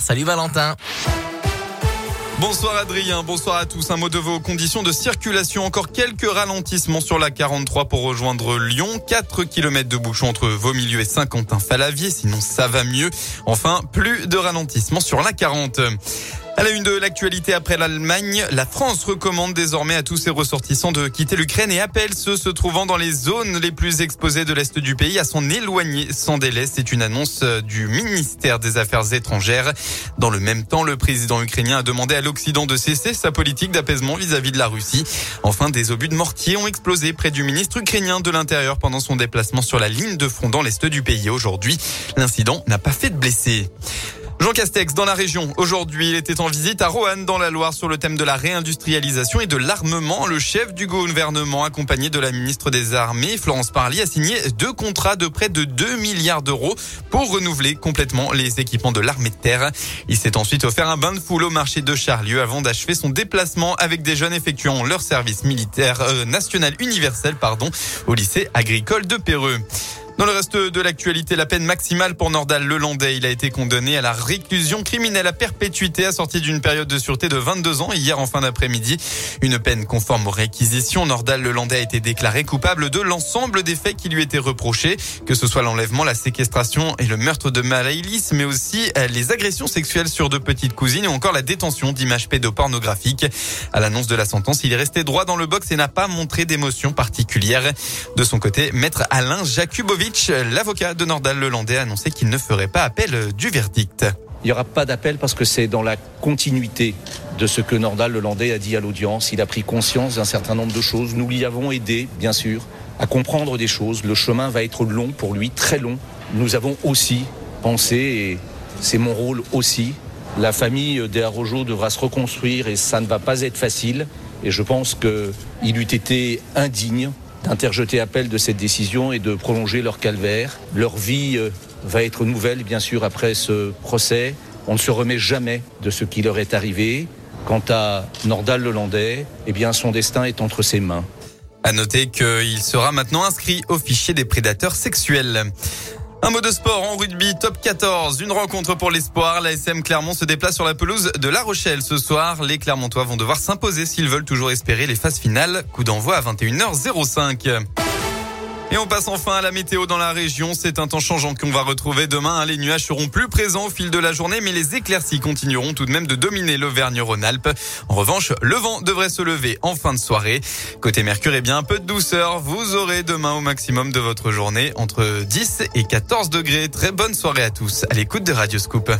Salut Valentin. Bonsoir Adrien, bonsoir à tous. Un mot de vos conditions de circulation. Encore quelques ralentissements sur la 43 pour rejoindre Lyon. 4 km de bouchon entre Vaumilieu et Saint-Quentin-Falavier. Sinon, ça va mieux. Enfin, plus de ralentissements sur la 40. À la une de l'actualité après l'Allemagne, la France recommande désormais à tous ses ressortissants de quitter l'Ukraine et appelle ceux se trouvant dans les zones les plus exposées de l'Est du pays à s'en éloigner sans délai. C'est une annonce du ministère des Affaires étrangères. Dans le même temps, le président ukrainien a demandé à l'Occident de cesser sa politique d'apaisement vis-à-vis de la Russie. Enfin, des obus de mortier ont explosé près du ministre ukrainien de l'Intérieur pendant son déplacement sur la ligne de front dans l'Est du pays aujourd'hui. L'incident n'a pas fait de blessés. Jean Castex dans la région. Aujourd'hui, il était en visite à Roanne dans la Loire sur le thème de la réindustrialisation et de l'armement. Le chef du gouvernement, accompagné de la ministre des Armées, Florence Parly, a signé deux contrats de près de 2 milliards d'euros pour renouveler complètement les équipements de l'armée de terre. Il s'est ensuite offert un bain de foule au marché de Charlieu avant d'achever son déplacement avec des jeunes effectuant leur service militaire euh, national universel, pardon, au lycée agricole de Péreux. Dans le reste de l'actualité, la peine maximale pour Nordal Lelandais. Il a été condamné à la réclusion criminelle à perpétuité assortie d'une période de sûreté de 22 ans hier en fin d'après-midi. Une peine conforme aux réquisitions. Nordal Lelandais a été déclaré coupable de l'ensemble des faits qui lui étaient reprochés, que ce soit l'enlèvement, la séquestration et le meurtre de Malaïlis, mais aussi euh, les agressions sexuelles sur deux petites cousines ou encore la détention d'images pédopornographiques. À l'annonce de la sentence, il est resté droit dans le box et n'a pas montré d'émotion particulière. De son côté, maître Alain L'avocat de Nordal Lelandais, a annoncé qu'il ne ferait pas appel du verdict. Il n'y aura pas d'appel parce que c'est dans la continuité de ce que Nordal Lelandais a dit à l'audience. Il a pris conscience d'un certain nombre de choses. Nous l'y avons aidé, bien sûr, à comprendre des choses. Le chemin va être long pour lui, très long. Nous avons aussi pensé, et c'est mon rôle aussi, la famille des Arrojo devra se reconstruire et ça ne va pas être facile. Et je pense qu'il eût été indigne d'interjeter appel de cette décision et de prolonger leur calvaire. Leur vie euh, va être nouvelle, bien sûr, après ce procès. On ne se remet jamais de ce qui leur est arrivé. Quant à Nordal Lelandais, eh bien, son destin est entre ses mains. À noter qu'il sera maintenant inscrit au fichier des prédateurs sexuels. Un mot de sport en rugby, top 14. Une rencontre pour l'espoir. La SM Clermont se déplace sur la pelouse de La Rochelle ce soir. Les Clermontois vont devoir s'imposer s'ils veulent toujours espérer les phases finales. Coup d'envoi à 21h05. Et on passe enfin à la météo dans la région. C'est un temps changeant qu'on va retrouver demain. Les nuages seront plus présents au fil de la journée, mais les éclaircies continueront tout de même de dominer l'Auvergne-Rhône-Alpes. En revanche, le vent devrait se lever en fin de soirée. Côté Mercure, eh bien, un peu de douceur. Vous aurez demain au maximum de votre journée entre 10 et 14 degrés. Très bonne soirée à tous à l'écoute de Radio Scoop.